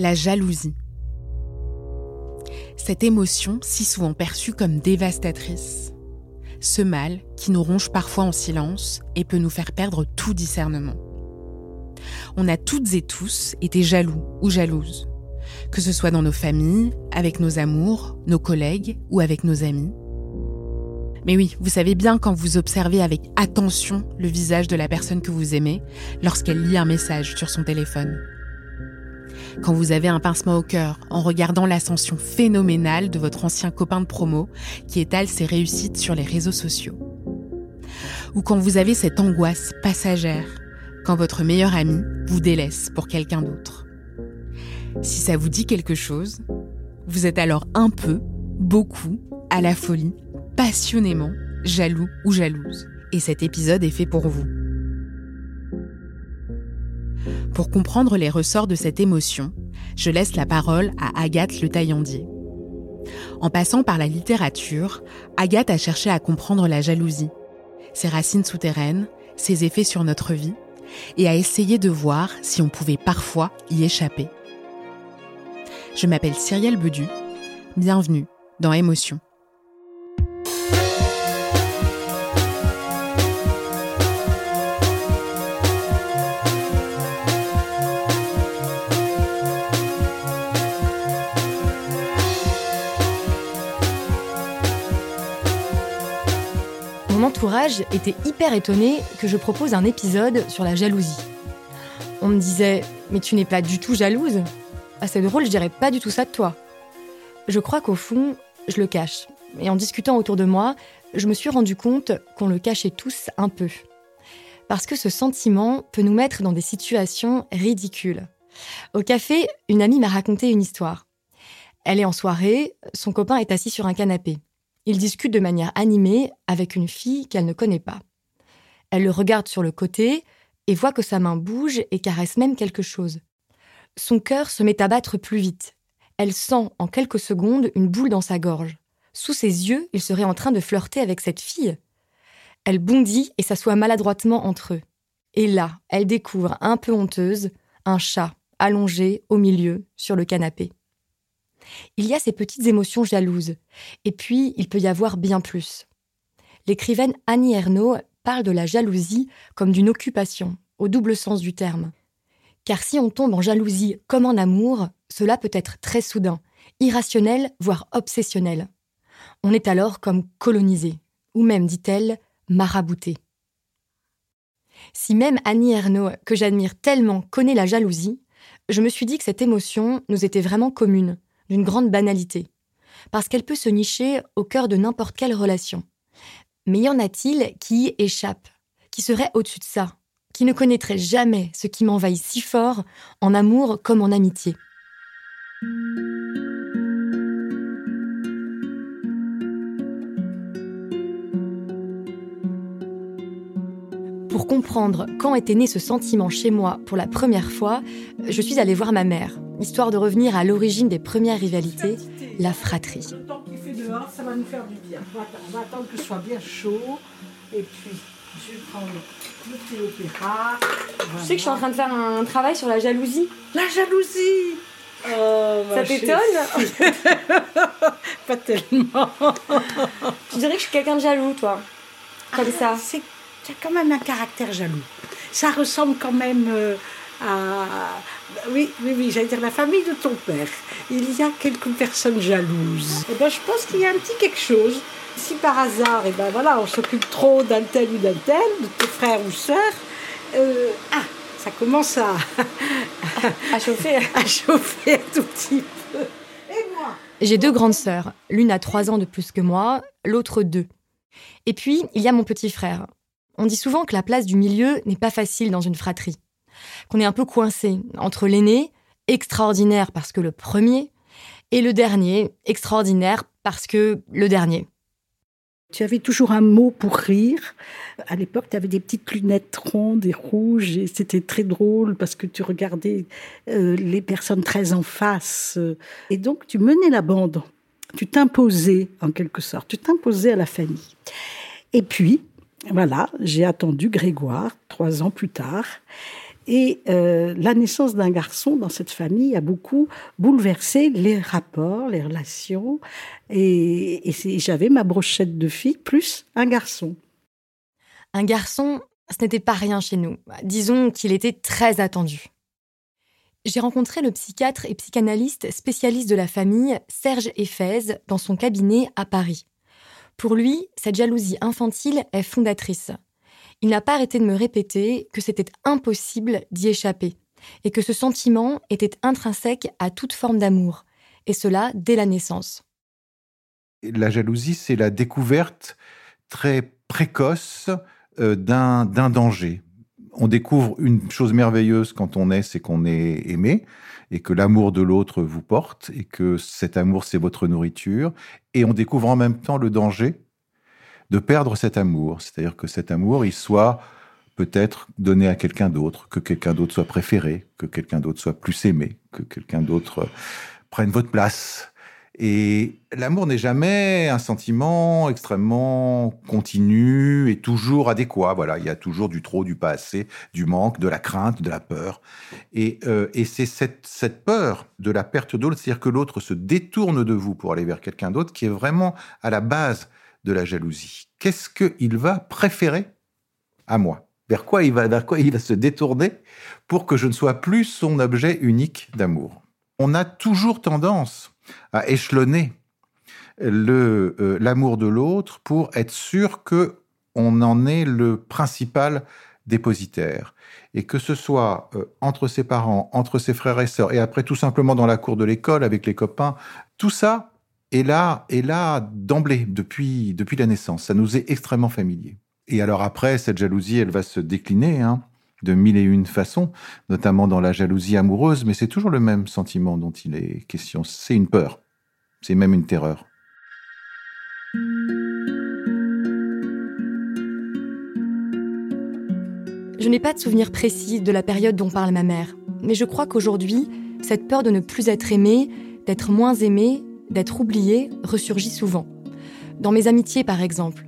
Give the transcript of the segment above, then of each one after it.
La jalousie. Cette émotion si souvent perçue comme dévastatrice. Ce mal qui nous ronge parfois en silence et peut nous faire perdre tout discernement. On a toutes et tous été jaloux ou jalouses, que ce soit dans nos familles, avec nos amours, nos collègues ou avec nos amis. Mais oui, vous savez bien quand vous observez avec attention le visage de la personne que vous aimez lorsqu'elle lit un message sur son téléphone quand vous avez un pincement au cœur en regardant l'ascension phénoménale de votre ancien copain de promo qui étale ses réussites sur les réseaux sociaux. Ou quand vous avez cette angoisse passagère quand votre meilleur ami vous délaisse pour quelqu'un d'autre. Si ça vous dit quelque chose, vous êtes alors un peu, beaucoup, à la folie, passionnément, jaloux ou jalouse. Et cet épisode est fait pour vous. Pour comprendre les ressorts de cette émotion, je laisse la parole à Agathe Le Taillandier. En passant par la littérature, Agathe a cherché à comprendre la jalousie, ses racines souterraines, ses effets sur notre vie, et a essayé de voir si on pouvait parfois y échapper. Je m'appelle Cyrielle Bedu. Bienvenue dans Émotion. Mon entourage était hyper étonné que je propose un épisode sur la jalousie. On me disait Mais tu n'es pas du tout jalouse Ah, c'est drôle, je dirais pas du tout ça de toi. Je crois qu'au fond, je le cache. Et en discutant autour de moi, je me suis rendu compte qu'on le cachait tous un peu. Parce que ce sentiment peut nous mettre dans des situations ridicules. Au café, une amie m'a raconté une histoire. Elle est en soirée, son copain est assis sur un canapé. Il discute de manière animée avec une fille qu'elle ne connaît pas. Elle le regarde sur le côté et voit que sa main bouge et caresse même quelque chose. Son cœur se met à battre plus vite. Elle sent en quelques secondes une boule dans sa gorge. Sous ses yeux, il serait en train de flirter avec cette fille. Elle bondit et s'assoit maladroitement entre eux. Et là, elle découvre, un peu honteuse, un chat allongé au milieu sur le canapé. Il y a ces petites émotions jalouses, et puis il peut y avoir bien plus. L'écrivaine Annie Ernaux parle de la jalousie comme d'une occupation, au double sens du terme. Car si on tombe en jalousie comme en amour, cela peut être très soudain, irrationnel, voire obsessionnel. On est alors comme colonisé, ou même, dit-elle, marabouté. Si même Annie Ernaux, que j'admire tellement, connaît la jalousie, je me suis dit que cette émotion nous était vraiment commune, d'une grande banalité, parce qu'elle peut se nicher au cœur de n'importe quelle relation. Mais y en a-t-il qui y échappent, qui seraient au-dessus de ça, qui ne connaîtraient jamais ce qui m'envahit si fort, en amour comme en amitié? Pour comprendre quand était né ce sentiment chez moi pour la première fois, je suis allée voir ma mère, histoire de revenir à l'origine des premières rivalités, la fratrie. Le temps qu'il fait dehors, ça va nous faire du bien. On va, on va attendre que ce soit bien chaud. Et puis, je vais prendre le thé opéra. Tu sais que je suis en train de faire un travail sur la jalousie La jalousie Oh, Ça t'étonne Pas tellement. Tu dirais que je suis quelqu'un de jaloux, toi. Comme ça. Ah, C'est tu as quand même un caractère jaloux. Ça ressemble quand même euh, à oui, oui, oui, j'allais dire la famille de ton père. Il y a quelques personnes jalouses. Eh ben, je pense qu'il y a un petit quelque chose. Si par hasard, eh ben voilà, on s'occupe trop d'un tel ou d'un tel, de tes frères ou sœurs, euh, ah, ça commence à, À chauffer. à chauffer un tout petit peu. Et moi? J'ai deux grandes sœurs. L'une a trois ans de plus que moi, l'autre deux. Et puis, il y a mon petit frère. On dit souvent que la place du milieu n'est pas facile dans une fratrie. Qu'on est un peu coincé entre l'aîné, extraordinaire parce que le premier, et le dernier, extraordinaire parce que le dernier. Tu avais toujours un mot pour rire. À l'époque, tu avais des petites lunettes rondes et rouges et c'était très drôle parce que tu regardais euh, les personnes très en face. Et donc, tu menais la bande. Tu t'imposais, en quelque sorte. Tu t'imposais à la famille. Et puis, voilà, j'ai attendu Grégoire, trois ans plus tard. Et euh, la naissance d'un garçon dans cette famille a beaucoup bouleversé les rapports, les relations. Et, j'avais ma brochette de fille plus un garçon. Un garçon, ce n'était pas rien chez nous. Disons qu'il était très attendu. J'ai rencontré le psychiatre et psychanalyste spécialiste de la famille, Serge Eiffez, dans son cabinet à Paris. Pour lui, cette jalousie infantile est fondatrice. Il n'a pas arrêté de me répéter que c'était impossible d'y échapper, et que ce sentiment était intrinsèque à toute forme d'amour, et cela dès la naissance. La jalousie, c'est la découverte très précoce euh, d'un danger. On découvre une chose merveilleuse quand on est, c'est qu'on est aimé et que l'amour de l'autre vous porte et que cet amour, c'est votre nourriture. Et on découvre en même temps le danger de perdre cet amour. C'est-à-dire que cet amour, il soit peut-être donné à quelqu'un d'autre, que quelqu'un d'autre soit préféré, que quelqu'un d'autre soit plus aimé, que quelqu'un d'autre euh, prenne votre place. Et l'amour n'est jamais un sentiment extrêmement continu et toujours adéquat. Voilà, il y a toujours du trop, du pas assez, du manque, de la crainte, de la peur. Et, euh, c'est cette, cette peur de la perte de l'autre, c'est-à-dire que l'autre se détourne de vous pour aller vers quelqu'un d'autre, qui est vraiment à la base de la jalousie. Qu'est-ce qu'il va préférer à moi? Vers quoi il va, vers quoi il va se détourner pour que je ne sois plus son objet unique d'amour? On a toujours tendance à échelonner euh, l'amour de l'autre pour être sûr que on en est le principal dépositaire. Et que ce soit euh, entre ses parents, entre ses frères et sœurs et après tout simplement dans la cour de l'école avec les copains, tout ça est là est là d'emblée depuis depuis la naissance, ça nous est extrêmement familier. Et alors après cette jalousie, elle va se décliner hein, de mille et une façons, notamment dans la jalousie amoureuse, mais c'est toujours le même sentiment dont il est question. C'est une peur, c'est même une terreur. Je n'ai pas de souvenir précis de la période dont parle ma mère, mais je crois qu'aujourd'hui, cette peur de ne plus être aimée, d'être moins aimée, d'être oubliée ressurgit souvent. Dans mes amitiés, par exemple,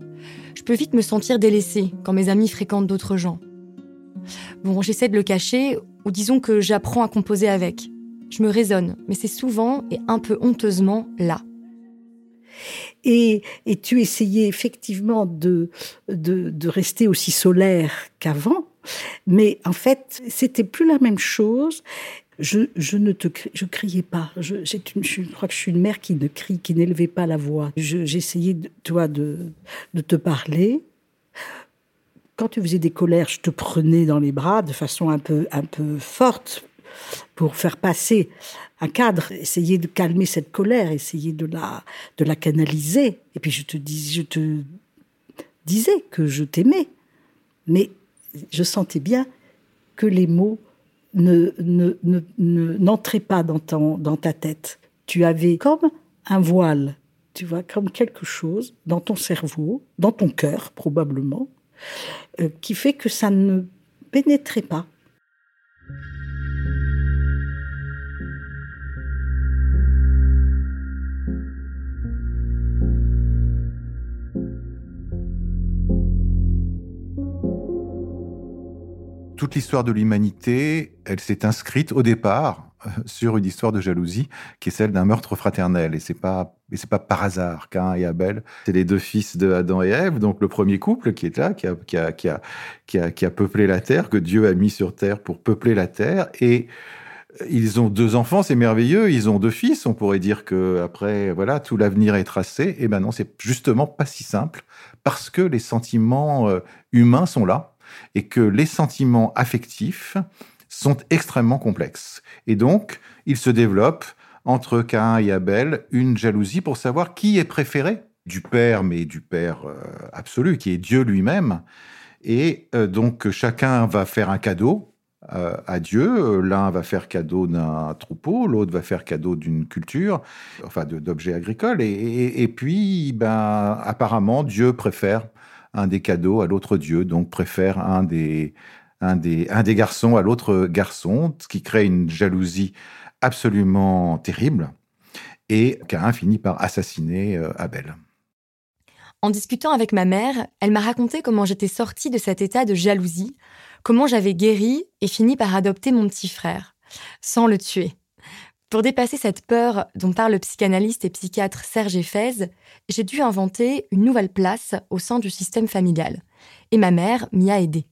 je peux vite me sentir délaissée quand mes amis fréquentent d'autres gens. Bon, j'essaie de le cacher, ou disons que j'apprends à composer avec. Je me raisonne, mais c'est souvent et un peu honteusement là. Et, tu essayais effectivement de, de rester aussi solaire qu'avant, mais en fait, c'était plus la même chose. Je, ne te je criais pas. Je, crois que je suis une mère qui ne crie, qui n'élevait pas la voix. Je- J'essayais, toi, de, te parler. Quand tu faisais des colères, je te prenais dans les bras de façon un peu, un peu forte pour faire passer un cadre, essayer de calmer cette colère, essayer de la, de la canaliser. Et puis je te, je te disais que je t'aimais, mais je sentais bien que les mots ne, ne, ne, ne- n'entraient pas dans, ton, dans ta tête. Tu avais comme un voile, tu vois, comme quelque chose dans ton cerveau, dans ton cœur probablement, euh, qui fait que ça ne pénétrait pas. L'histoire de l'humanité, elle s'est inscrite au départ sur une histoire de jalousie qui est celle d'un meurtre fraternel. Et c'est pas pas par hasard qu'Ain et Abel, c'est les deux fils de Adam et Ève, donc le premier couple qui est là, qui a, qui a, qui a, qui a, qui a peuplé la terre, que Dieu a mis sur terre pour peupler la terre. Et ils ont deux enfants, c'est merveilleux. Ils ont deux fils. On pourrait dire que après, voilà, tout l'avenir est tracé. Et ben non, c'est justement pas si simple parce que les sentiments euh, humains sont là et que les sentiments affectifs sont extrêmement complexes. Et donc, il se développe entre Cain et Abel une jalousie pour savoir qui est préféré du Père, mais du Père euh, absolu, qui est Dieu lui-même. Et euh, donc, chacun va faire un cadeau euh, à Dieu. L'un va faire cadeau d'un troupeau, l'autre va faire cadeau d'une culture, enfin d'objets agricoles. Et, puis, ben, apparemment, Dieu préfère un des cadeaux à l'autre Dieu, donc préfère un des, un des, un des garçons à l'autre garçon, ce qui crée une jalousie absolument terrible. Et Cain finit par assassiner euh, Abel. En discutant avec ma mère, elle m'a raconté comment j'étais sortie de cet état de jalousie comment j'avais guéri et fini par adopter mon petit frère, sans le tuer. Pour dépasser cette peur dont parle le psychanalyste et psychiatre Serge Eiffez, j'ai dû inventer une nouvelle place au sein du système familial. Et ma mère m'y a aidé.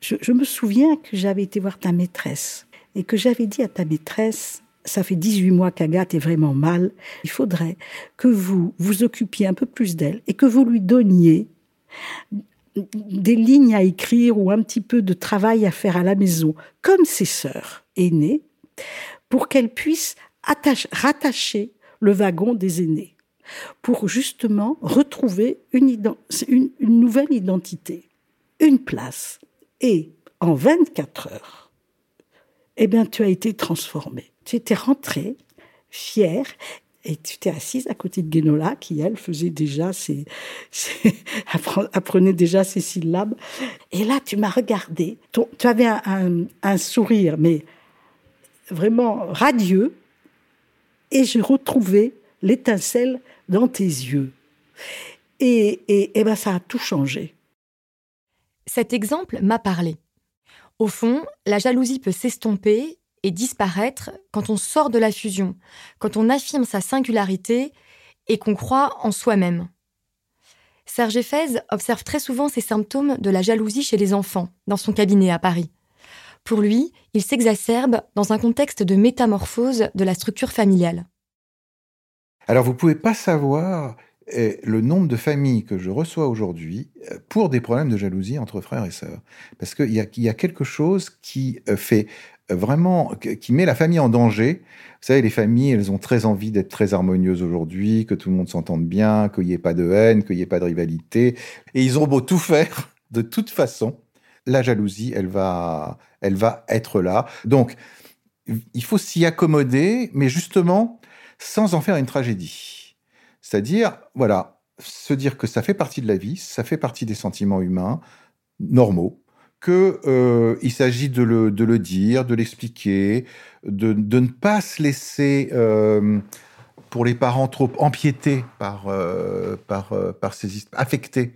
Je, me souviens que j'avais été voir ta maîtresse et que j'avais dit à ta maîtresse, ça fait 18 mois qu'Agathe est vraiment mal, il faudrait que vous vous occupiez un peu plus d'elle et que vous lui donniez des lignes à écrire ou un petit peu de travail à faire à la maison, comme ses sœurs aînées, pour qu'elles puissent rattacher le wagon des aînés, pour justement retrouver une, nouvelle identité, une place. Et en 24 heures, eh bien, tu as été transformé. Tu étais rentré, fier, et tu t'es assise à côté de Guénola, qui, elle, faisait déjà ses, apprenait déjà ses syllabes. Et là, tu m'as regardé. tu avais un, sourire, mais vraiment radieux. Et j'ai retrouvé l'étincelle dans tes yeux. Et, et, ben, ça a tout changé. Cet exemple m'a parlé. Au fond, la jalousie peut s'estomper et disparaître quand on sort de la fusion, quand on affirme sa singularité et qu'on croit en soi-même. Serge Eiffez observe très souvent ces symptômes de la jalousie chez les enfants dans son cabinet à Paris. Pour lui, il s'exacerbe dans un contexte de métamorphose de la structure familiale. Alors vous pouvez pas savoir eh, le nombre de familles que je reçois aujourd'hui euh, pour des problèmes de jalousie entre frères et sœurs. Parce qu'il y, y a, quelque chose qui euh, fait vraiment qui met la famille en danger. Vous savez, les familles, elles ont très envie d'être très harmonieuses aujourd'hui, que tout le monde s'entende bien, qu'il n'y ait pas de haine, qu'il n'y ait pas de rivalité. Et ils ont beau tout faire, de toute façon, la jalousie, elle va, elle va être là. Donc, il faut s'y accommoder, mais justement, sans en faire une tragédie. C'est-à-dire, voilà, se dire que ça fait partie de la vie, ça fait partie des sentiments humains normaux, qu'il euh, s'agit de le, de le, dire, de l'expliquer, de, de, ne pas se laisser, euh, pour les parents, trop empiétés par, euh, par, euh, par ces affectés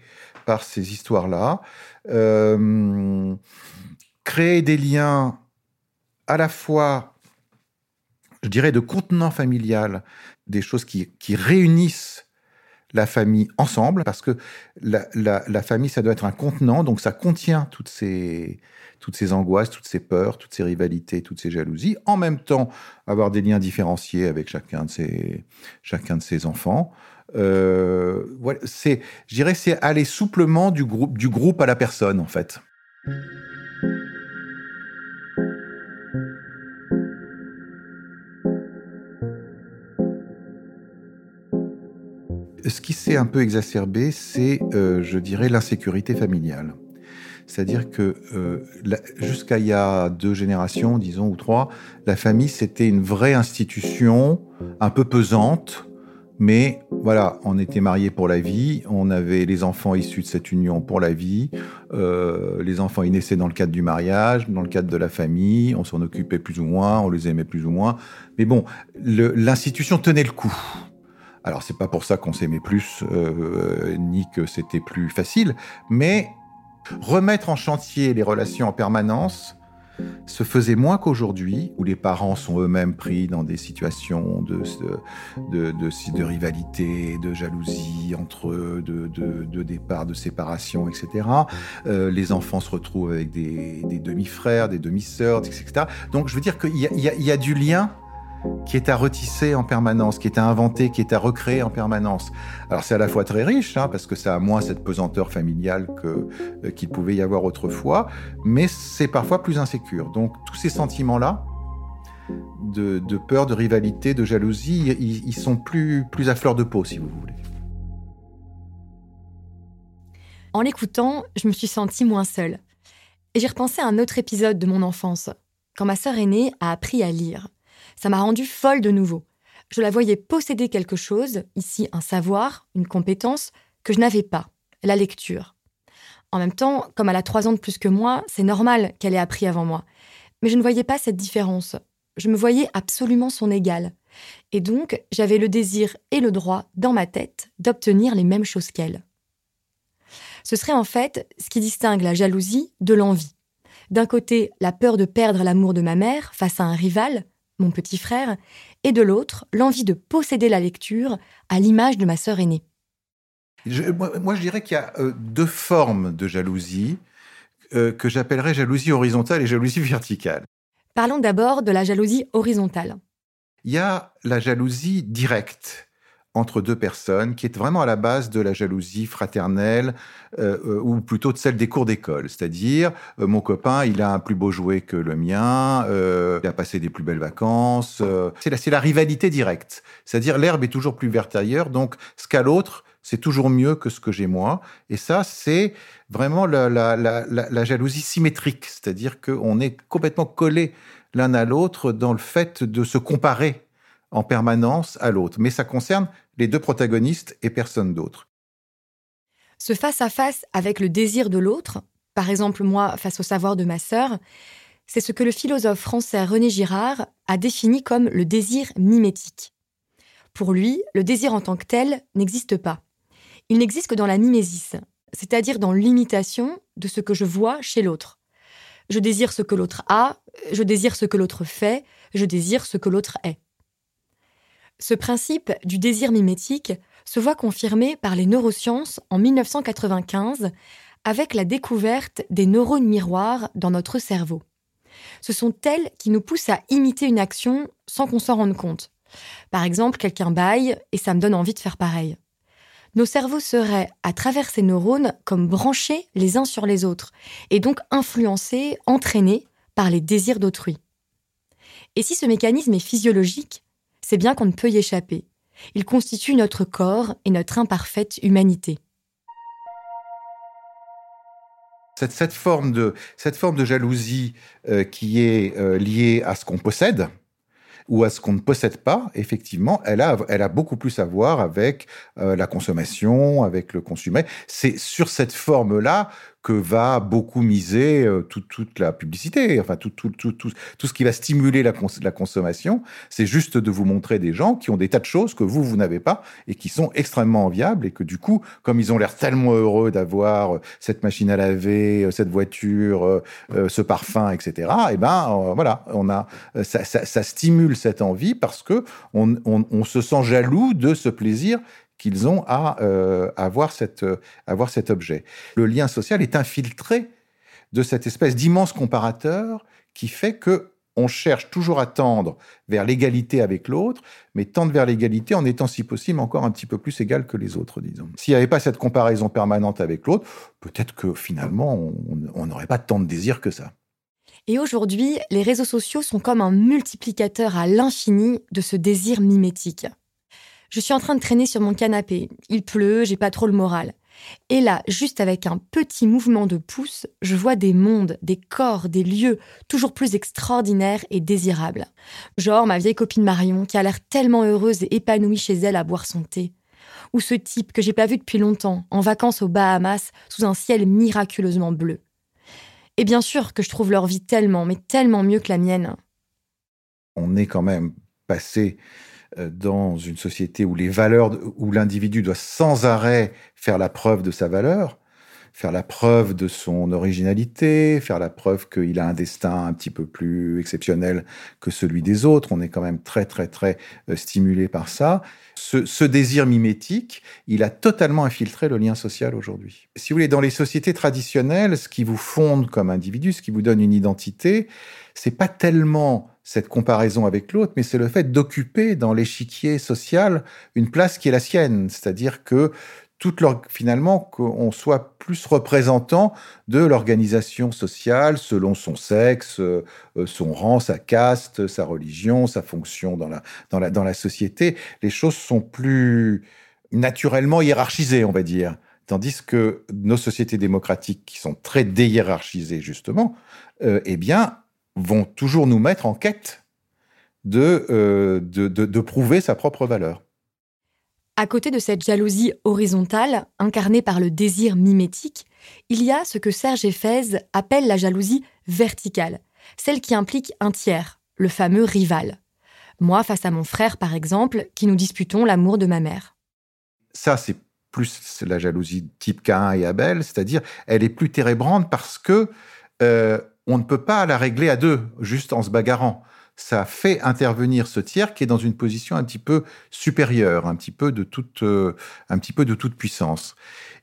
par ces histoires-là. Euh, créer des liens à la fois, je dirais, de contenant familial, des choses qui, qui réunissent la famille ensemble, parce que la, famille, ça doit être un contenant, donc ça contient toutes ces, toutes ces angoisses, toutes ces peurs, toutes ces rivalités, toutes ces jalousies. En même temps, avoir des liens différenciés avec chacun de ses, chacun de ses enfants. Euh, c'est, je dirais, c'est aller souplement du groupe, du groupe à la personne, en fait. ce qui s'est un peu exacerbé, c'est, euh, je dirais, l'insécurité familiale. C'est-à-dire que euh, jusqu'à il y a deux générations, disons, ou trois, la famille, c'était une vraie institution, un peu pesante, mais voilà, on était mariés pour la vie, on avait les enfants issus de cette union pour la vie, euh, les enfants ils naissaient dans le cadre du mariage, dans le cadre de la famille, on s'en occupait plus ou moins, on les aimait plus ou moins, mais bon, l'institution tenait le coup. Alors c'est pas pour ça qu'on s'aimait plus, euh, ni que c'était plus facile, mais remettre en chantier les relations en permanence, se faisait moins qu'aujourd'hui, où les parents sont eux-mêmes pris dans des situations de, de, de, rivalité, de jalousie entre eux, de, départ, de séparation, etc. Euh, les enfants se retrouvent avec des, demi-frères, des demi-sœurs, etc. Donc je veux dire qu'il y a, du lien qui est à retisser en permanence, qui est à inventer, qui est à recréer en permanence. Alors c'est à la fois très riche, hein, parce que ça a moins cette pesanteur familiale euh, qu'il pouvait y avoir autrefois, mais c'est parfois plus insécure. Donc tous ces sentiments-là, de, peur, de rivalité, de jalousie, ils, sont plus, plus à fleur de peau, si vous voulez. En l'écoutant, je me suis sentie moins seule. Et j'ai repensé à un autre épisode de mon enfance, quand ma sœur aînée a appris à lire. Ça m'a rendue folle de nouveau. Je la voyais posséder quelque chose, ici un savoir, une compétence, que je n'avais pas, la lecture. En même temps, comme elle a trois ans de plus que moi, c'est normal qu'elle ait appris avant moi. Mais je ne voyais pas cette différence. Je me voyais absolument son égale. Et donc, j'avais le désir et le droit, dans ma tête, d'obtenir les mêmes choses qu'elle. Ce serait en fait ce qui distingue la jalousie de l'envie. D'un côté, la peur de perdre l'amour de ma mère face à un rival, mon petit frère, et de l'autre, l'envie de posséder la lecture à l'image de ma sœur aînée. moi, je dirais qu'il y a euh, deux formes de jalousie euh, que j'appellerais jalousie horizontale et jalousie verticale. Parlons d'abord de la jalousie horizontale. Il y a la jalousie directe entre deux personnes, qui est vraiment à la base de la jalousie fraternelle, euh, euh, ou plutôt de celle des cours d'école. C'est-à-dire, euh, mon copain, il a un plus beau jouet que le mien, il a passé des plus belles vacances. c'est la, la rivalité directe. C'est-à-dire, l'herbe est toujours plus verte ailleurs, donc ce qu'a l'autre, c'est toujours mieux que ce que j'ai moi. Et ça, c'est vraiment la, la, la, la jalousie symétrique. C'est-à-dire qu'on est complètement collé l'un à l'autre dans le fait de se comparer en permanence à l'autre. Mais ça concerne les deux protagonistes et personne d'autre. Ce face-à-face avec le désir de l'autre, par exemple moi face au savoir de ma sœur, c'est ce que le philosophe français René Girard a défini comme le désir mimétique. Pour lui, le désir en tant que tel n'existe pas. Il n'existe que dans la mimésis, c'est-à-dire dans l'imitation de ce que je vois chez l'autre. Je désire ce que l'autre a, je désire ce que l'autre fait, je désire ce que l'autre est. Ce principe du désir mimétique se voit confirmé par les neurosciences en 1995 avec la découverte des neurones miroirs dans notre cerveau. Ce sont elles qui nous poussent à imiter une action sans qu'on s'en rende compte. Par exemple, quelqu'un baille et ça me donne envie de faire pareil. Nos cerveaux seraient, à travers ces neurones, comme branchés les uns sur les autres, et donc influencés, entraînés par les désirs d'autrui. Et si ce mécanisme est physiologique, c'est bien qu'on ne peut y échapper. Il constitue notre corps et notre imparfaite humanité. Cette, forme, de, cette forme de jalousie euh, qui est euh, liée à ce qu'on possède, ou à ce qu'on ne possède pas, effectivement, elle a, elle a beaucoup plus à voir avec euh, la consommation, avec le consommer. C'est sur cette forme-là que va beaucoup miser euh, toute la publicité, enfin tout, tout, tout, tout, tout ce qui va stimuler la, consommation, c'est juste de vous montrer des gens qui ont des tas de choses que vous, vous n'avez pas et qui sont extrêmement enviables et que du coup, comme ils ont l'air tellement heureux d'avoir euh, cette machine à laver, euh, cette voiture, ce parfum, etc., et eh ben voilà, on a, ça, ça, ça, stimule cette envie parce que on, on, on se sent jaloux de ce plaisir qu'ils ont à euh, euh, avoir cet objet. Le lien social est infiltré de cette espèce d'immense comparateur qui fait que on cherche toujours à tendre vers l'égalité avec l'autre, mais tendre vers l'égalité en étant si possible encore un petit peu plus égal que les autres, disons. S'il n'y avait pas cette comparaison permanente avec l'autre, peut-être que finalement, on n'aurait pas tant de désir que ça. Et aujourd'hui, les réseaux sociaux sont comme un multiplicateur à l'infini de ce désir mimétique. Je suis en train de traîner sur mon canapé. Il pleut, j'ai pas trop le moral. Et là, juste avec un petit mouvement de pouce, je vois des mondes, des corps, des lieux toujours plus extraordinaires et désirables. Genre ma vieille copine Marion qui a l'air tellement heureuse et épanouie chez elle à boire son thé. Ou ce type que j'ai pas vu depuis longtemps, en vacances aux Bahamas, sous un ciel miraculeusement bleu. Et bien sûr que je trouve leur vie tellement, mais tellement mieux que la mienne. On est quand même passé dans une société où les valeurs, où l'individu doit sans arrêt faire la preuve de sa valeur, faire la preuve de son originalité, faire la preuve qu'il a un destin un petit peu plus exceptionnel que celui des autres. On est quand même très, très, très euh, stimulé par ça. Ce, désir mimétique, il a totalement infiltré le lien social aujourd'hui. Si vous voulez, dans les sociétés traditionnelles, ce qui vous fonde comme individu, ce qui vous donne une identité, c'est pas tellement cette comparaison avec l'autre, mais c'est le fait d'occuper dans l'échiquier social une place qui est la sienne. C'est-à-dire que toute finalement, qu'on soit plus représentant de l'organisation sociale selon son sexe, euh, son rang, sa caste, sa religion, sa fonction dans la, dans la, dans la société. Les choses sont plus naturellement hiérarchisées, on va dire. Tandis que nos sociétés démocratiques, qui sont très déhiérarchisées justement, euh, eh bien, vont toujours nous mettre en quête de, euh, de, de, de prouver sa propre valeur. À côté de cette jalousie horizontale, incarnée par le désir mimétique, il y a ce que Serge Eiffez appelle la jalousie verticale, celle qui implique un tiers, le fameux rival. Moi face à mon frère, par exemple, qui nous disputons l'amour de ma mère. Ça, c'est plus la jalousie type Cain et Abel, c'est-à-dire elle est plus térébrante parce que euh, on ne peut pas la régler à deux, juste en se bagarrant ça fait intervenir ce tiers qui est dans une position un petit peu supérieure, un petit peu de toute, euh, un petit peu de toute puissance.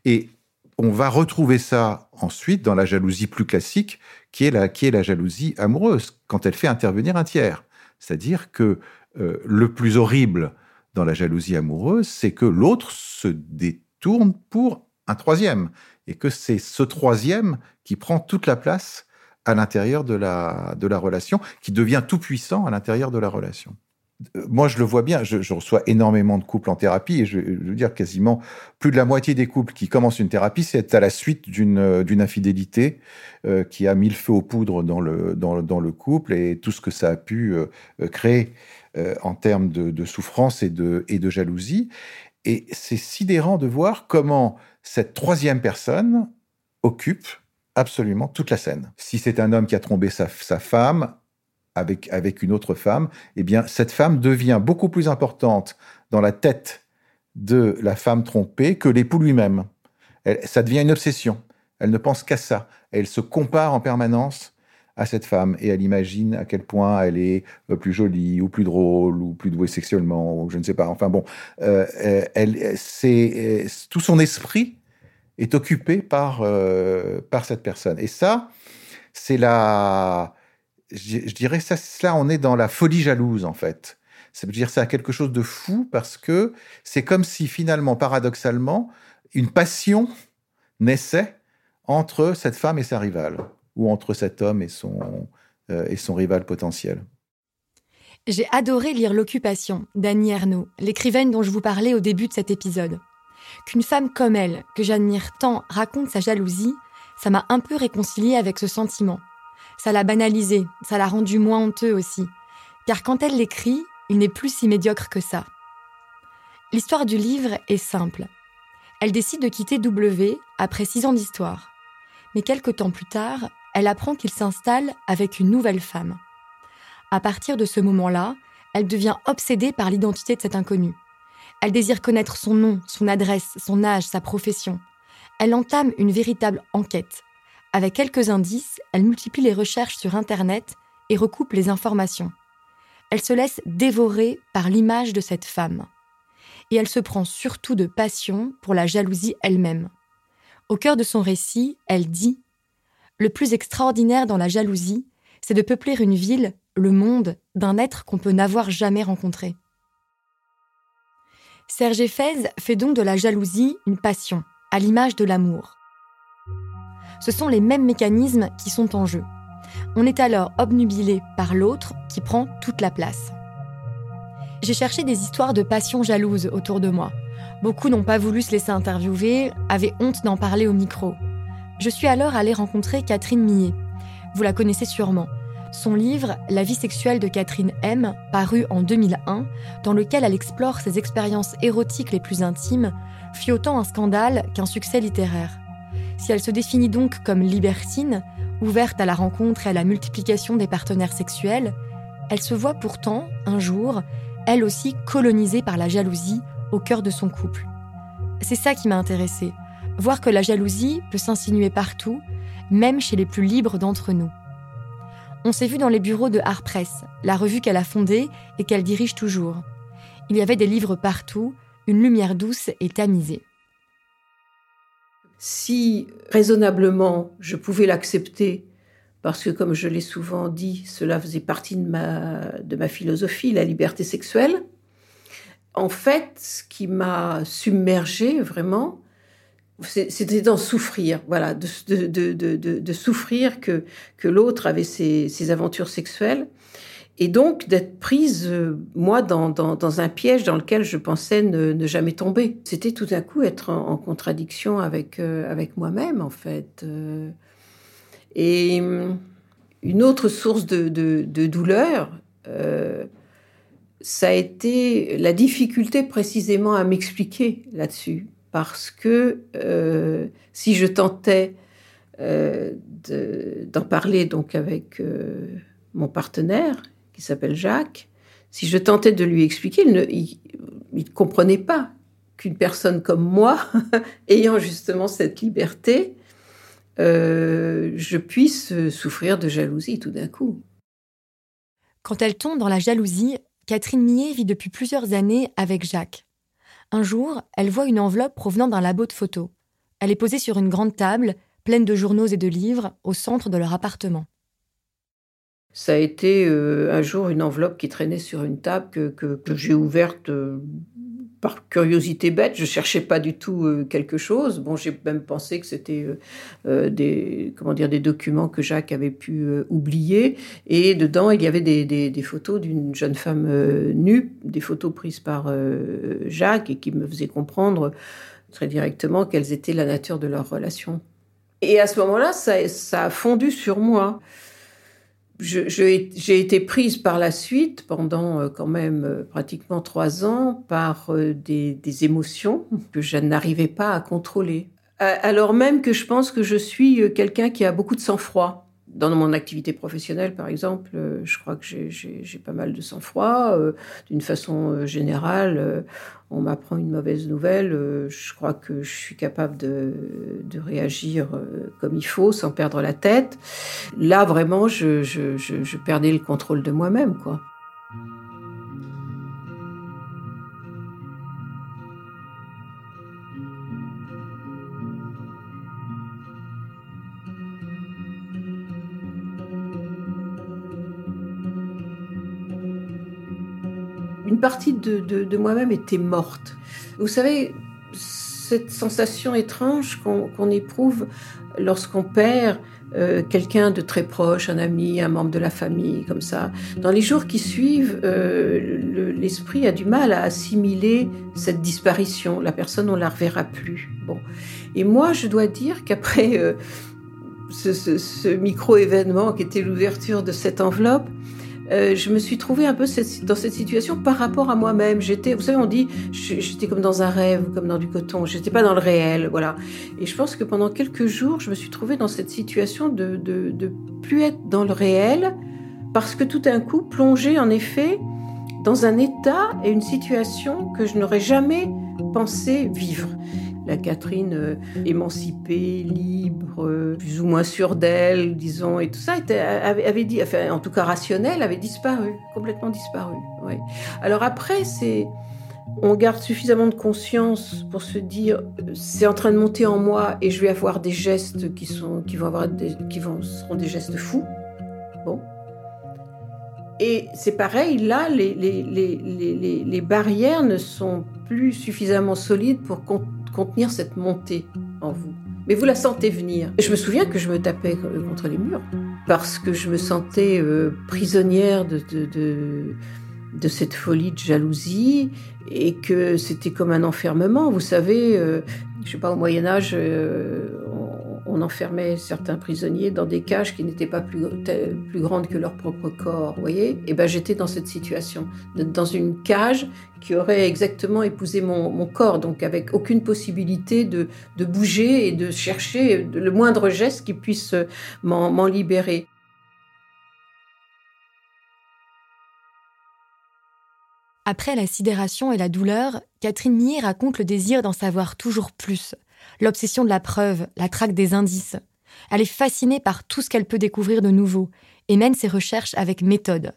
Et on va retrouver ça ensuite dans la jalousie plus classique, qui est la, qui est la jalousie amoureuse, quand elle fait intervenir un tiers. C'est-à-dire que euh, le plus horrible dans la jalousie amoureuse, c'est que l'autre se détourne pour un troisième, et que c'est ce troisième qui prend toute la place à l'intérieur de la, de la relation, qui devient tout puissant à l'intérieur de la relation. Euh, moi, je le vois bien, je, reçois énormément de couples en thérapie, et je, veux dire quasiment plus de la moitié des couples qui commencent une thérapie, c'est à la suite d'une euh, infidélité euh, qui a mis le feu aux poudres dans le, dans, dans, le couple et tout ce que ça a pu créer en termes de, de, souffrance et de, et de jalousie. Et c'est sidérant de voir comment cette troisième personne occupe absolument toute la scène. Si c'est un homme qui a trompé sa, femme avec, avec une autre femme, eh bien, cette femme devient beaucoup plus importante dans la tête de la femme trompée que l'époux lui-même. Ça devient une obsession. Elle ne pense qu'à ça. Elle se compare en permanence à cette femme et elle imagine à quel point elle est euh, plus jolie ou plus drôle ou plus douée sexuellement ou je ne sais pas. Enfin bon, euh, elle, c'est tout son esprit est occupé par, euh, par cette personne. Et ça, c'est la. Je, dirais, ça, là, on est dans la folie jalouse, en fait. Ça veut dire ça a quelque chose de fou parce que c'est comme si finalement, paradoxalement, une passion naissait entre cette femme et sa rivale, ou entre cet homme et son, euh, et son rival potentiel. J'ai adoré lire L'Occupation d'Annie Ernaux, l'écrivaine dont je vous parlais au début de cet épisode. Qu'une femme comme elle, que j'admire tant, raconte sa jalousie, ça m'a un peu réconciliée avec ce sentiment. Ça l'a banalisé, ça l'a rendu moins honteux aussi. Car quand elle l'écrit, il n'est plus si médiocre que ça. L'histoire du livre est simple. Elle décide de quitter W après six ans d'histoire. Mais quelque temps plus tard, elle apprend qu'il s'installe avec une nouvelle femme. À partir de ce moment-là, elle devient obsédée par l'identité de cet inconnu. Elle désire connaître son nom, son adresse, son âge, sa profession. Elle entame une véritable enquête. Avec quelques indices, elle multiplie les recherches sur Internet et recoupe les informations. Elle se laisse dévorer par l'image de cette femme. Et elle se prend surtout de passion pour la jalousie elle-même. Au cœur de son récit, elle dit Le plus extraordinaire dans la jalousie, c'est de peupler une ville, le monde, d'un être qu'on peut n'avoir jamais rencontré. Serge Eiffez fait donc de la jalousie une passion, à l'image de l'amour. Ce sont les mêmes mécanismes qui sont en jeu. On est alors obnubilé par l'autre qui prend toute la place. J'ai cherché des histoires de passion jalouse autour de moi. Beaucoup n'ont pas voulu se laisser interviewer, avaient honte d'en parler au micro. Je suis alors allée rencontrer Catherine Millet. Vous la connaissez sûrement. Son livre La vie sexuelle de Catherine M, paru en 2001, dans lequel elle explore ses expériences érotiques les plus intimes, fut autant un scandale qu'un succès littéraire. Si elle se définit donc comme libertine, ouverte à la rencontre et à la multiplication des partenaires sexuels, elle se voit pourtant, un jour, elle aussi colonisée par la jalousie au cœur de son couple. C'est ça qui m'a intéressée, voir que la jalousie peut s'insinuer partout, même chez les plus libres d'entre nous. On s'est vu dans les bureaux de Art Press, la revue qu'elle a fondée et qu'elle dirige toujours. Il y avait des livres partout, une lumière douce et tamisée. Si raisonnablement je pouvais l'accepter, parce que comme je l'ai souvent dit, cela faisait partie de ma, de ma philosophie, la liberté sexuelle, en fait, ce qui m'a submergée vraiment, c'était d'en souffrir, voilà, de, de, de, de souffrir que, que l'autre avait ses, ses, aventures sexuelles, et donc d'être prise, euh, moi, dans, dans, un piège dans lequel je pensais ne, jamais tomber. C'était tout à coup être en, contradiction avec, euh, avec moi-même, en fait. Euh. et une autre source de, de douleur, ça a été la difficulté précisément à m'expliquer là-dessus parce que euh, si je tentais euh, d'en parler donc avec euh, mon partenaire qui s'appelle Jacques, si je tentais de lui expliquer, il ne comprenait pas qu'une personne comme moi, ayant justement cette liberté, je puisse souffrir de jalousie tout d'un coup. Quand elle tombe dans la jalousie, Catherine Millet vit depuis plusieurs années avec Jacques. Un jour, elle voit une enveloppe provenant d'un labo de photos. Elle est posée sur une grande table, pleine de journaux et de livres, au centre de leur appartement. Ça a été euh, un jour une enveloppe qui traînait sur une table que, j'ai ouverte euh, par curiosité bête, je cherchais pas du tout euh, quelque chose. Bon, j'ai même pensé que c'était euh, euh, des comment dire des documents que Jacques avait pu oublier. Et dedans, il y avait des, photos d'une jeune femme nue, des photos prises par Jacques et qui me faisaient comprendre très directement quelles étaient la nature de leur relation. Et à ce moment-là, ça, ça a fondu sur moi j'ai été prise par la suite pendant euh, quand même euh, pratiquement trois ans par euh, des, des émotions que je n'arrivais pas à contrôler. Alors même que je pense que je suis quelqu'un qui a beaucoup de sang-froid dans mon activité professionnelle, par exemple, euh, je crois que j'ai pas mal de sang-froid. Euh, d'une façon euh, générale, on m'apprend une mauvaise nouvelle, je crois que je suis capable de, de, réagir comme il faut, sans perdre la tête. Là, vraiment, je, je, je, je perdais le contrôle de moi-même, quoi. Partie de, moi-même était morte. Vous savez, cette sensation étrange qu'on éprouve lorsqu'on perd euh, quelqu'un de très proche, un ami, un membre de la famille, comme ça. Dans les jours qui suivent, euh, l'esprit a du mal à assimiler cette disparition. La personne, on la reverra plus. Bon. Et moi, je dois dire qu'après euh, ce, ce micro-événement qui était l'ouverture de cette enveloppe, euh, je me suis trouvée un peu dans cette situation par rapport à moi-même. J'étais, vous savez, on dit, j'étais comme dans un rêve, comme dans du coton. J'étais pas dans le réel, voilà. Et je pense que pendant quelques jours, je me suis trouvée dans cette situation de, de, de plus être dans le réel, parce que tout d'un coup, plongée en effet dans un état et une situation que je n'aurais jamais pensé vivre la Catherine euh, émancipée, libre, euh, plus ou moins sûre d'elle, disons, et tout ça était, avait, dit, enfin, en tout cas rationnel, avait disparu, complètement disparu. Oui. Alors après, c'est, on garde suffisamment de conscience pour se dire, c'est en train de monter en moi et je vais avoir des gestes qui sont, qui vont avoir des, qui vont, seront des gestes fous. Bon. Et c'est pareil, là, les, les, barrières ne sont plus suffisamment solides pour contenir cette montée en vous. Mais vous la sentez venir. Je me souviens que je me tapais contre les murs parce que je me sentais euh, prisonnière de, de, cette folie de jalousie et que c'était comme un enfermement. Vous savez, euh, je sais pas, au Moyen Âge, euh, on enfermait certains prisonniers dans des cages qui n'étaient pas plus, grandes que leur propre corps, Et ben j'étais dans cette situation, dans une cage qui aurait exactement épousé mon, corps, donc avec aucune possibilité de, de, bouger et de chercher le moindre geste qui puisse m'en libérer. Après la sidération et la douleur, Catherine Millet raconte le désir d'en savoir toujours plus, l'obsession de la preuve, la traque des indices. Elle est fascinée par tout ce qu'elle peut découvrir de nouveau et mène ses recherches avec méthode.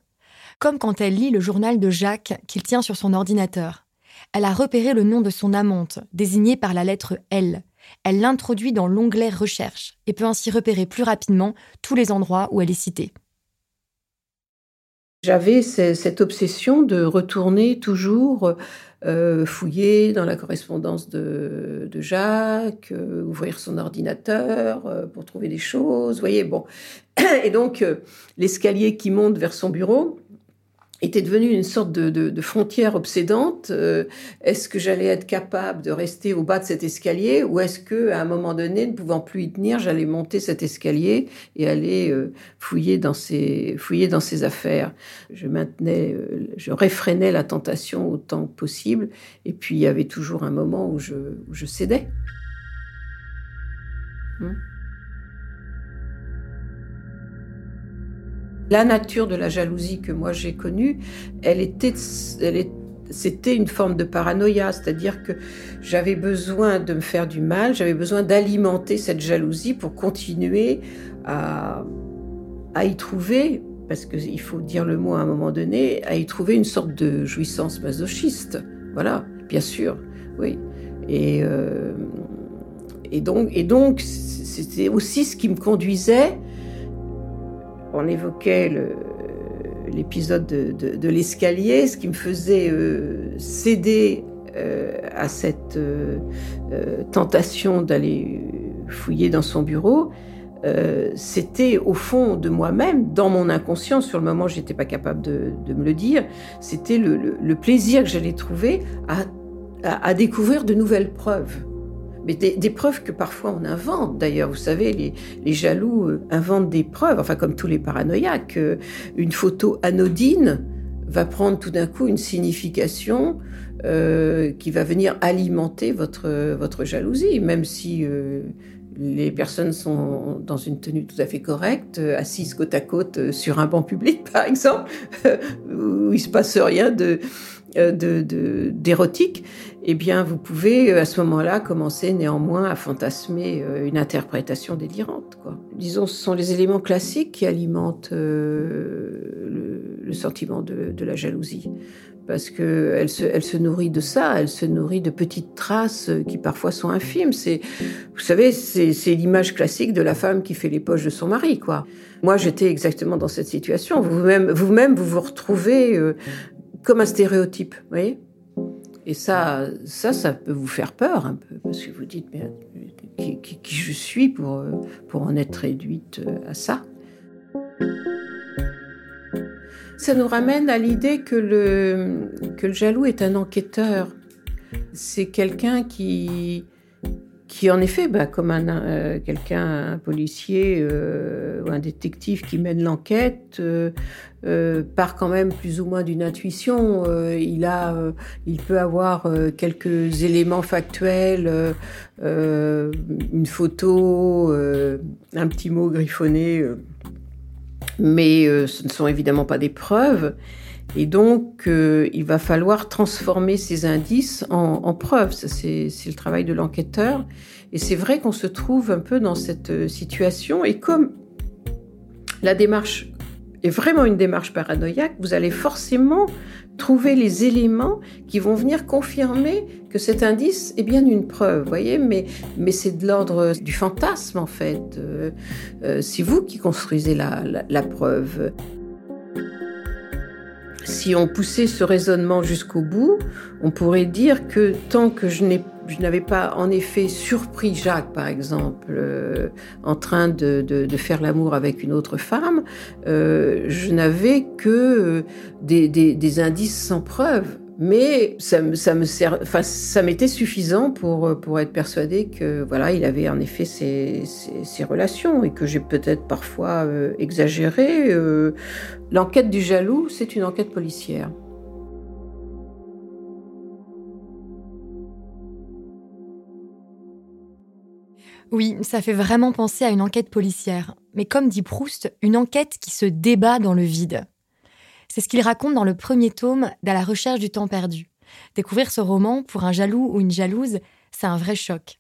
Comme quand elle lit le journal de Jacques qu'il tient sur son ordinateur. Elle a repéré le nom de son amante, désigné par la lettre L. Elle l'introduit dans l'onglet Recherche et peut ainsi repérer plus rapidement tous les endroits où elle est citée. J'avais cette obsession de retourner toujours euh, fouiller dans la correspondance de, Jacques, euh, ouvrir son ordinateur euh, pour trouver des choses. Vous voyez, bon. Et donc, l'escalier qui monte vers son bureau, était devenu une sorte de, frontière obsédante. Euh, est-ce que j'allais être capable de rester au bas de cet escalier ou est-ce que à un moment donné, ne pouvant plus y tenir, j'allais monter cet escalier et aller euh, fouiller dans ses fouiller dans ses affaires? Je maintenais, euh, je réfrénais la tentation autant que possible. Et puis il y avait toujours un moment où je, je cédais. Hmm. La nature de la jalousie que moi j'ai connue, elle était, c'était une forme de paranoïa, c'est-à-dire que j'avais besoin de me faire du mal, j'avais besoin d'alimenter cette jalousie pour continuer à, à y trouver, parce qu'il faut dire le mot à un moment donné, à y trouver une sorte de jouissance masochiste. Voilà, bien sûr, oui. Et, euh, et donc, et donc c'était aussi ce qui me conduisait on évoquait l'épisode de, l'escalier, ce qui me faisait euh, céder euh, à cette euh, tentation d'aller fouiller dans son bureau, c'était au fond de moi-même, dans mon inconscient, sur le moment je n'étais pas capable de, me le dire, c'était le, plaisir que j'allais trouver à découvrir de nouvelles preuves mais des, preuves que parfois on invente. D'ailleurs, vous savez, les, jaloux euh, inventent des preuves, enfin comme tous les paranoïaques. Euh, une photo anodine va prendre tout d'un coup une signification euh, qui va venir alimenter votre, votre jalousie, même si les personnes sont dans une tenue tout à fait correcte, assises côte à côte sur un banc public, par exemple, où il se passe rien de d'érotique eh bien, vous pouvez euh, à ce moment-là commencer néanmoins à fantasmer euh, une interprétation délirante. Quoi. Disons, ce sont les éléments classiques qui alimentent euh, le, sentiment de, la jalousie, parce que elle se, elle se nourrit de ça, elle se nourrit de petites traces qui parfois sont infimes. Vous savez, c'est l'image classique de la femme qui fait les poches de son mari, quoi. Moi, j'étais exactement dans cette situation. Vous-même, vous-même, vous vous retrouvez comme un stéréotype, vous voyez et ça, ça, ça peut vous faire peur un peu, parce que vous dites, mais qui, je suis pour, pour en être réduite à ça Ça nous ramène à l'idée que le, que le jaloux est un enquêteur. C'est quelqu'un qui, qui en effet, bah, comme un, euh, quelqu'un, un policier euh, ou un détective qui mène l'enquête, euh, part quand même plus ou moins d'une intuition. il a, il peut avoir quelques éléments factuels, une photo, un petit mot griffonné, mais ce ne sont évidemment pas des preuves. Et donc, euh, il va falloir transformer ces indices en, preuves. C'est le travail de l'enquêteur. Et c'est vrai qu'on se trouve un peu dans cette euh, situation. Et comme la démarche est vraiment une démarche paranoïaque, vous allez forcément trouver les éléments qui vont venir confirmer que cet indice est bien une preuve, voyez, mais, c'est de l'ordre du fantasme en fait. Euh, c'est vous qui construisez la preuve. Si on poussait ce raisonnement jusqu'au bout, on pourrait dire que tant que je n'avais pas en effet surpris Jacques, par exemple, euh, en train de, faire l'amour avec une autre femme, euh, je n'avais que euh, des, indices sans preuve mais ça, ça me ça m'était suffisant pour pour être persuadé que voilà, il avait en effet ces, relations et que j'ai peut-être parfois euh, exagéré. Euh. L'enquête du jaloux, c'est une enquête policière. Oui, ça fait vraiment penser à une enquête policière. Mais comme dit Proust, une enquête qui se débat dans le vide. C'est ce qu'il raconte dans le premier tome d'À la recherche du temps perdu. Découvrir ce roman pour un jaloux ou une jalouse, c'est un vrai choc.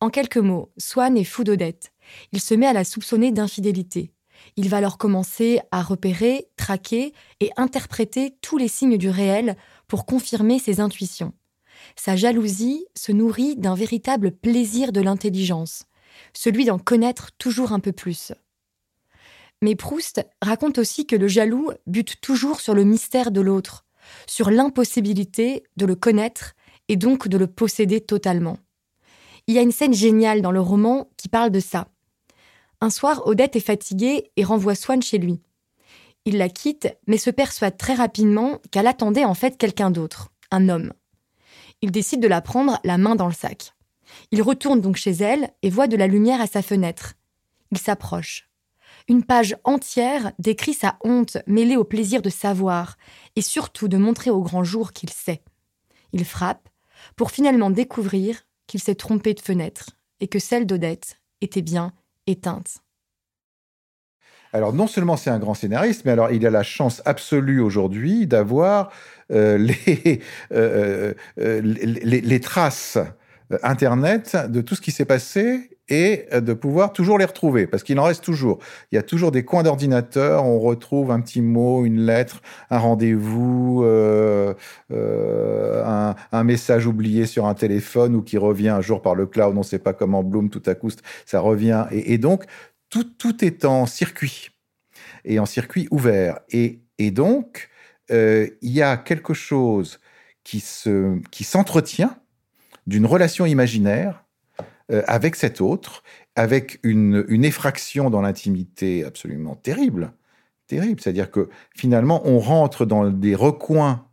En quelques mots, Swan est fou d'Odette. Il se met à la soupçonner d'infidélité. Il va alors commencer à repérer, traquer et interpréter tous les signes du réel pour confirmer ses intuitions. Sa jalousie se nourrit d'un véritable plaisir de l'intelligence, celui d'en connaître toujours un peu plus. Mais Proust raconte aussi que le jaloux bute toujours sur le mystère de l'autre, sur l'impossibilité de le connaître et donc de le posséder totalement. Il y a une scène géniale dans le roman qui parle de ça. Un soir, Odette est fatiguée et renvoie Swann chez lui. Il la quitte, mais se persuade très rapidement qu'elle attendait en fait quelqu'un d'autre, un homme. Il décide de la prendre la main dans le sac. Il retourne donc chez elle et voit de la lumière à sa fenêtre. Il s'approche. Une page entière décrit sa honte mêlée au plaisir de savoir et surtout de montrer au grand jour qu'il sait. Il frappe pour finalement découvrir qu'il s'est trompé de fenêtre et que celle d'Odette était bien éteinte. Alors non seulement c'est un grand scénariste, mais alors il a la chance absolue aujourd'hui d'avoir euh, euh, euh, les, les, traces Internet de tout ce qui s'est passé et de pouvoir toujours les retrouver, parce qu'il en reste toujours. Il y a toujours des coins d'ordinateur, on retrouve un petit mot, une lettre, un rendez-vous, euh, un, un, message oublié sur un téléphone ou qui revient un jour par le cloud, on ne sait pas comment, Bloom, tout à coup, ça revient. Et, donc, tout, tout, est en circuit, et en circuit ouvert. Et, et donc, euh, il y a quelque chose qui se qui s'entretient d'une relation imaginaire euh, avec cet autre, avec une, effraction dans l'intimité absolument terrible, terrible. C'est-à-dire que finalement, on rentre dans des recoins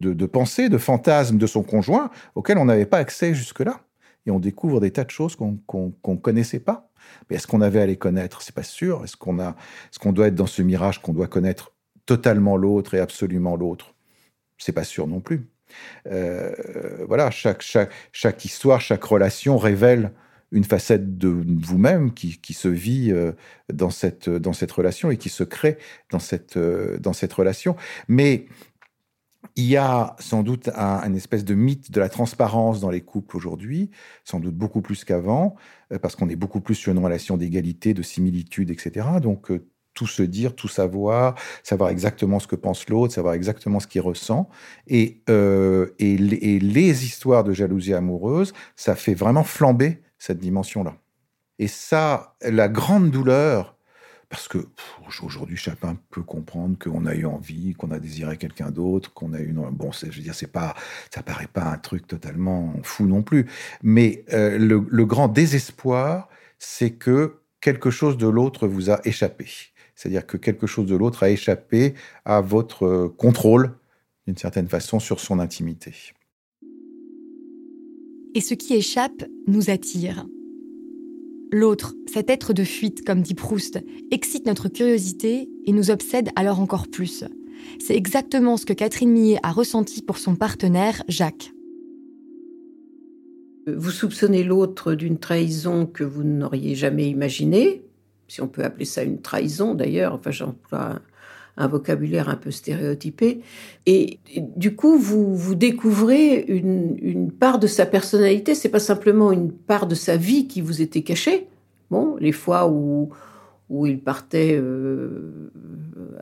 de, de pensée, de fantasmes de son conjoint auxquels on n'avait pas accès jusque-là. Et on découvre des tas de choses qu'on ne connaissait pas. Mais est-ce qu'on avait à les connaître? C'est pas sûr. Est-ce qu'on a, est-ce qu'on doit être dans ce mirage qu'on doit connaître totalement l'autre et absolument l'autre? C'est pas sûr non plus. Euh, voilà, chaque, histoire, chaque relation révèle une facette de vous-même qui, se vit euh, dans, cette, dans cette relation et qui se crée dans cette, euh, dans cette relation. Mais il y a sans doute un, espèce de mythe de la transparence dans les couples aujourd'hui, sans doute beaucoup plus qu'avant, parce qu'on est beaucoup plus sur une relation d'égalité, de similitude, etc. Donc tout se dire, tout savoir, savoir exactement ce que pense l'autre, savoir exactement ce qu'il ressent. Et, euh, et, les histoires de jalousie amoureuse, ça fait vraiment flamber cette dimension-là. Et ça, la grande douleur, parce que aujourd'hui, chacun peut comprendre qu'on a eu envie, qu'on a désiré quelqu'un d'autre, qu'on a eu bon, je veux dire, c'est pas, ça paraît pas un truc totalement fou non plus, mais euh, le grand désespoir, c'est que quelque chose de l'autre vous a échappé c'est-à-dire que quelque chose de l'autre a échappé à votre euh, contrôle, d'une certaine façon, sur son intimité. Et ce qui échappe nous attire. L'autre, cet être de fuite, comme dit Proust, excite notre curiosité et nous obsède alors encore plus. C'est exactement ce que Catherine Millet a ressenti pour son partenaire, Jacques. Vous soupçonnez l'autre d'une trahison que vous n'auriez jamais imaginée, si on peut appeler ça une trahison d'ailleurs, enfin j'emploie un, vocabulaire un peu stéréotypé, et, du coup vous, vous découvrez une, une part de sa personnalité, c'est pas simplement une part de sa vie qui vous était cachée. Bon, les fois où où il partait euh,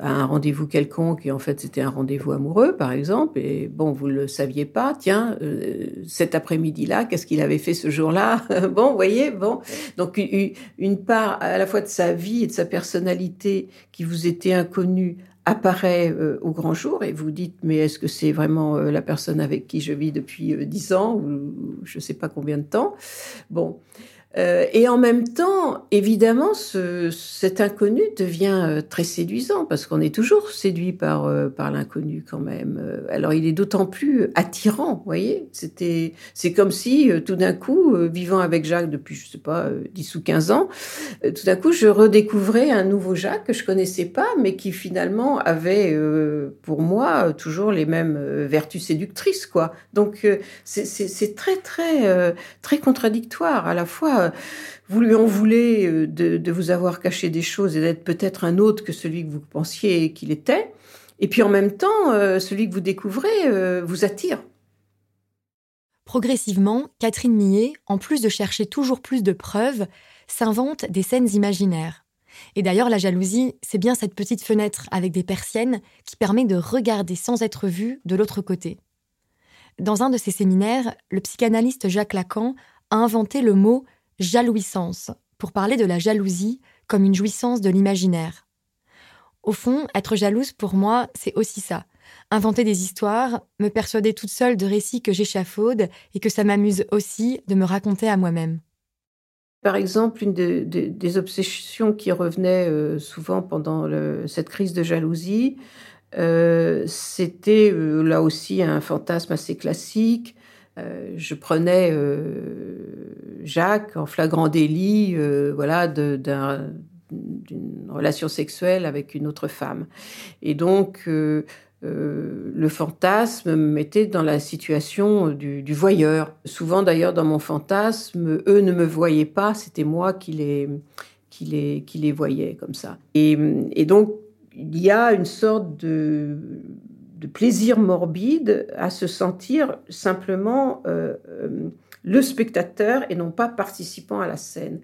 à un rendez-vous quelconque et en fait c'était un rendez-vous amoureux par exemple et bon vous le saviez pas tiens euh, cet après-midi-là qu'est-ce qu'il avait fait ce jour-là? Bon vous voyez bon. Donc une part à la fois de sa vie et de sa personnalité qui vous était inconnue apparaît euh, au grand jour et vous dites mais est-ce que c'est vraiment la personne avec qui je vis depuis dix ans ou je sais pas combien de temps? Bon euh, et en même temps, évidemment, ce, cet inconnu devient euh, très séduisant parce qu'on est toujours séduit par euh, par l'inconnu quand même. Alors il est d'autant plus attirant, vous voyez. C'était c'est comme si tout d'un coup, vivant avec Jacques depuis je sais pas 10 ou 15 ans, tout d'un coup je redécouvrais un nouveau Jacques que je connaissais pas, mais qui finalement avait pour moi toujours les mêmes vertus séductrices quoi. Donc c'est très très très contradictoire à la fois vous lui en voulez euh, de, vous avoir caché des choses et d'être peut-être un autre que celui que vous pensiez qu'il était. Et puis en même temps, euh, celui que vous découvrez euh, vous attire. Progressivement, Catherine Millet, en plus de chercher toujours plus de preuves, s'invente des scènes imaginaires. Et d'ailleurs, la jalousie, c'est bien cette petite fenêtre avec des persiennes qui permet de regarder sans être vu de l'autre côté. Dans un de ses séminaires, le psychanalyste Jacques Lacan a inventé le mot jalouissance pour parler de la jalousie comme une jouissance de l'imaginaire. Au fond, être jalouse pour moi, c'est aussi ça. Inventer des histoires, me persuader toute seule de récits que j'échafaude et que ça m'amuse aussi de me raconter à moi-même. Par exemple, une des obsessions qui revenait euh, souvent pendant cette crise de jalousie, euh, c'était euh, là aussi un fantasme assez classique. Je prenais Jacques en flagrant délit, voilà, d'une relation sexuelle avec une autre femme. Et donc, euh, le fantasme me mettait dans la situation du, voyeur. Souvent d'ailleurs dans mon fantasme, eux ne me voyaient pas, c'était moi qui les voyais comme ça. Et, donc il y a une sorte de, de, plaisir morbide à se sentir simplement euh, euh, le spectateur et non pas participant à la scène.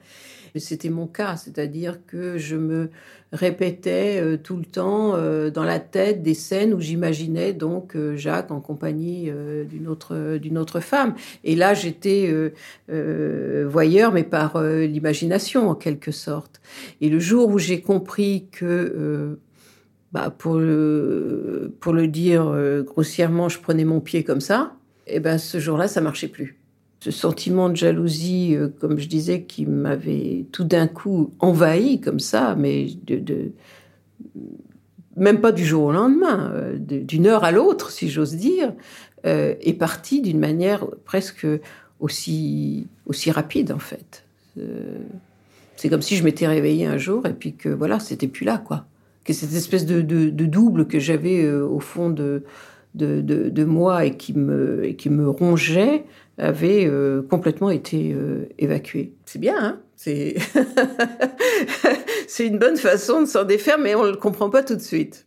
C'était mon cas, c'est-à-dire que je me répétais euh, tout le temps dans la tête des scènes où j'imaginais donc Jacques en compagnie d'une autre d'une autre femme. Et là, j'étais voyeur, mais par l'imagination en quelque sorte. Et le jour où j'ai compris que bah, pour, le, dire grossièrement, je prenais mon pied comme ça, et eh ben ce jour-là, ça marchait plus ce sentiment de jalousie, euh, comme je disais, qui m'avait tout d'un coup envahi comme ça, mais même pas du jour au lendemain, euh, d'une heure à l'autre, si j'ose dire, euh, est parti d'une manière presque aussi, aussi rapide en fait. c'est comme si je m'étais réveillée un jour et puis que voilà, c'était plus là quoi. Que cette espèce de, double que j'avais au fond de, moi et qui me, et qui me rongeait avait euh, complètement été euh, évacué. C'est bien, hein? C'est c'est une bonne façon de s'en défaire, mais on ne le comprend pas tout de suite.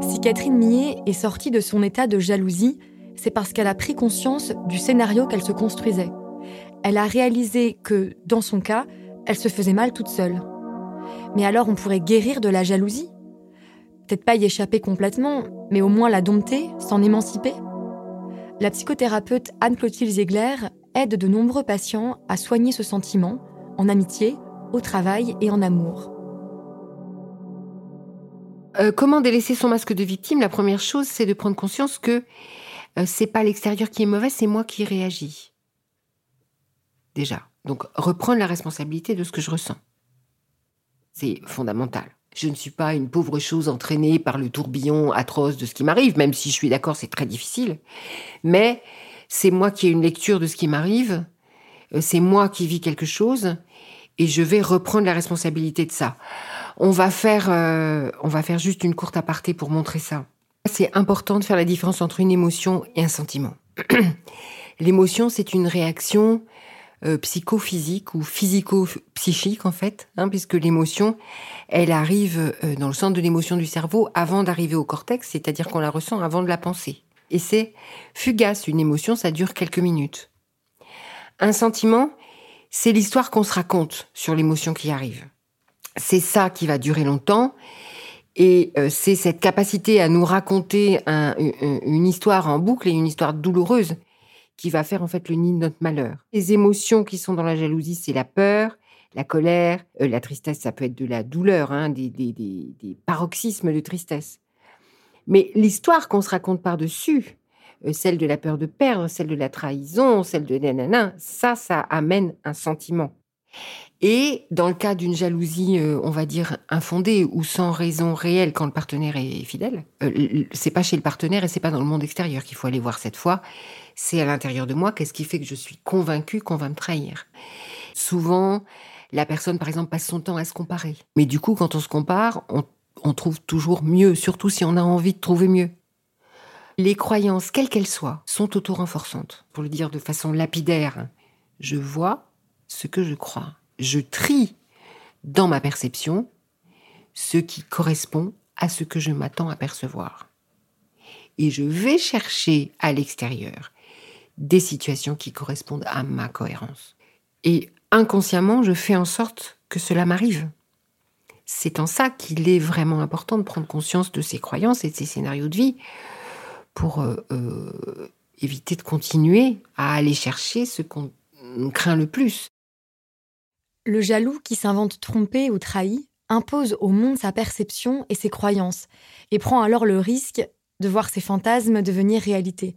Si Catherine Millet est sortie de son état de jalousie, c'est parce qu'elle a pris conscience du scénario qu'elle se construisait. Elle a réalisé que, dans son cas, elle se faisait mal toute seule. Mais alors on pourrait guérir de la jalousie? Peut-être pas y échapper complètement, mais au moins la dompter, s'en émanciper? La psychothérapeute Anne-Clotilde Ziegler aide de nombreux patients à soigner ce sentiment, en amitié, au travail et en amour. Euh, comment délaisser son masque de victime? La première chose, c'est de prendre conscience que euh, c'est pas l'extérieur qui est mauvais, c'est moi qui réagis. Déjà. Donc, reprendre la responsabilité de ce que je ressens. C'est fondamental. Je ne suis pas une pauvre chose entraînée par le tourbillon atroce de ce qui m'arrive, même si je suis d'accord, c'est très difficile. Mais c'est moi qui ai une lecture de ce qui m'arrive, euh, c'est moi qui vis quelque chose, et je vais reprendre la responsabilité de ça. On va faire, euh, on va faire juste une courte aparté pour montrer ça. C'est important de faire la différence entre une émotion et un sentiment. L'émotion, c'est une réaction euh, psychophysique ou physico-psychique en fait, hein, puisque l'émotion, elle arrive euh, dans le centre de l'émotion du cerveau avant d'arriver au cortex, c'est-à-dire qu'on la ressent avant de la penser. Et c'est fugace, une émotion, ça dure quelques minutes. Un sentiment, c'est l'histoire qu'on se raconte sur l'émotion qui arrive. C'est ça qui va durer longtemps. Et euh, c'est cette capacité à nous raconter une histoire en boucle et une histoire douloureuse qui va faire en fait le nid de notre malheur. Les émotions qui sont dans la jalousie, c'est la peur, la colère, euh, la tristesse, ça peut être de la douleur, hein, des, paroxysmes de tristesse. Mais l'histoire qu'on se raconte par-dessus, euh, celle de la peur de perdre, celle de la trahison, celle de nanana, ça, ça amène un sentiment. Et dans le cas d'une jalousie, euh, on va dire infondée ou sans raison réelle quand le partenaire est fidèle, c'est pas chez le partenaire et c'est pas dans le monde extérieur qu'il faut aller voir cette fois c'est à l'intérieur de moi, qu'est-ce qui fait que je suis convaincue qu'on va me trahir? Souvent, la personne, par exemple, passe son temps à se comparer. Mais du coup, quand on se compare, on, trouve toujours mieux, surtout si on a envie de trouver mieux. Les croyances, quelles qu'elles soient, sont auto-renforçantes. Pour le dire de façon lapidaire, je vois ce que je crois. Je trie dans ma perception ce qui correspond à ce que je m'attends à percevoir. et je vais chercher à l'extérieur des situations qui correspondent à ma cohérence. Et inconsciemment, je fais en sorte que cela m'arrive. C'est en ça qu'il est vraiment important de prendre conscience de ses croyances et de ses scénarios de vie pour euh, euh, éviter de continuer à aller chercher ce qu'on craint le plus. Le jaloux qui s'invente trompé ou trahi impose au monde sa perception et ses croyances, et prend alors le risque de voir ses fantasmes devenir réalité.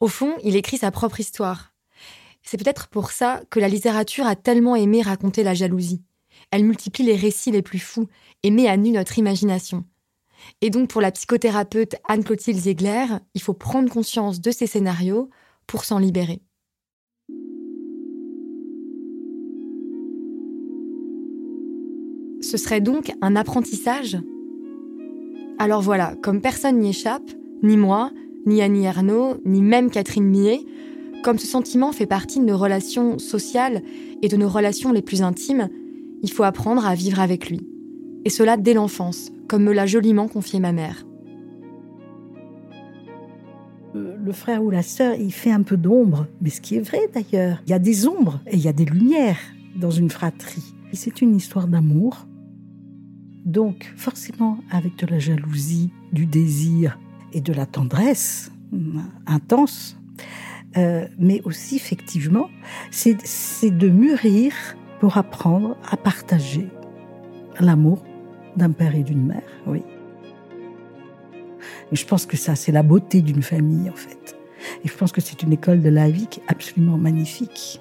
Au fond, il écrit sa propre histoire. C'est peut-être pour ça que la littérature a tellement aimé raconter la jalousie. Elle multiplie les récits les plus fous et met à nu notre imagination. Et donc pour la psychothérapeute Anne-Clotilde Ziegler, il faut prendre conscience de ces scénarios pour s'en libérer. Ce serait donc un apprentissage Alors voilà, comme personne n'y échappe, ni moi, ni Annie Ernaux, ni même Catherine Millet, comme ce sentiment fait partie de nos relations sociales et de nos relations les plus intimes, il faut apprendre à vivre avec lui. Et cela dès l'enfance, comme me l'a joliment confié ma mère. Euh, le frère ou la sœur, il fait un peu d'ombre, mais ce qui est vrai d'ailleurs. Il y a des ombres et il y a des lumières dans une fratrie. C'est une histoire d'amour. Donc, forcément, avec de la jalousie, du désir et de la tendresse euh, intense, euh, mais aussi, effectivement, c'est de mûrir pour apprendre à partager l'amour d'un père et d'une mère, oui. Je pense que ça, c'est la beauté d'une famille, en fait. Et je pense que c'est une école de la vie qui est absolument magnifique.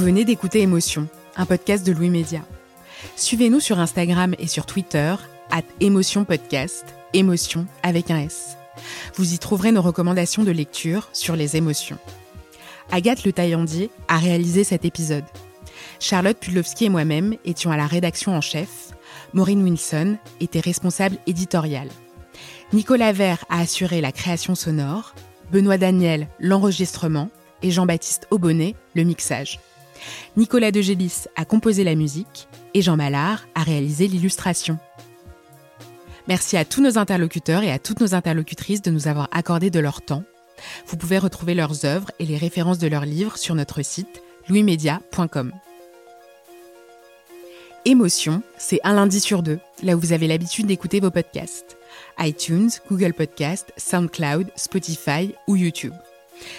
Vous venez d'écouter Émotion, un podcast de Louis Média. Suivez-nous sur Instagram et sur Twitter, at Émotion Podcast, émotion avec un S. Vous y trouverez nos recommandations de lecture sur les émotions. Agathe Le Taillandier a réalisé cet épisode. Charlotte Pudlowski et moi-même étions à la rédaction en chef. Maureen Wilson était responsable éditoriale. Nicolas Vert a assuré la création sonore, Benoît Daniel l'enregistrement et Jean-Baptiste Aubonnet le mixage. Nicolas de Gélis a composé la musique et Jean Mallard a réalisé l'illustration. Merci à tous nos interlocuteurs et à toutes nos interlocutrices de nous avoir accordé de leur temps. Vous pouvez retrouver leurs œuvres et les références de leurs livres sur notre site louismedia.com. Émotion, c'est un lundi sur deux, là où vous avez l'habitude d'écouter vos podcasts. iTunes, Google Podcast, SoundCloud, Spotify ou YouTube.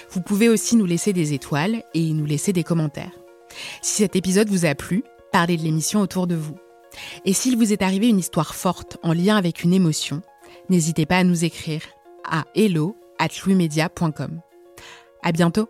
Vous pouvez aussi nous laisser des étoiles et nous laisser des commentaires. Si cet épisode vous a plu, parlez de l'émission autour de vous. Et s'il vous est arrivé une histoire forte en lien avec une émotion, n'hésitez pas à nous écrire à hello at louismedia.com. À bientôt!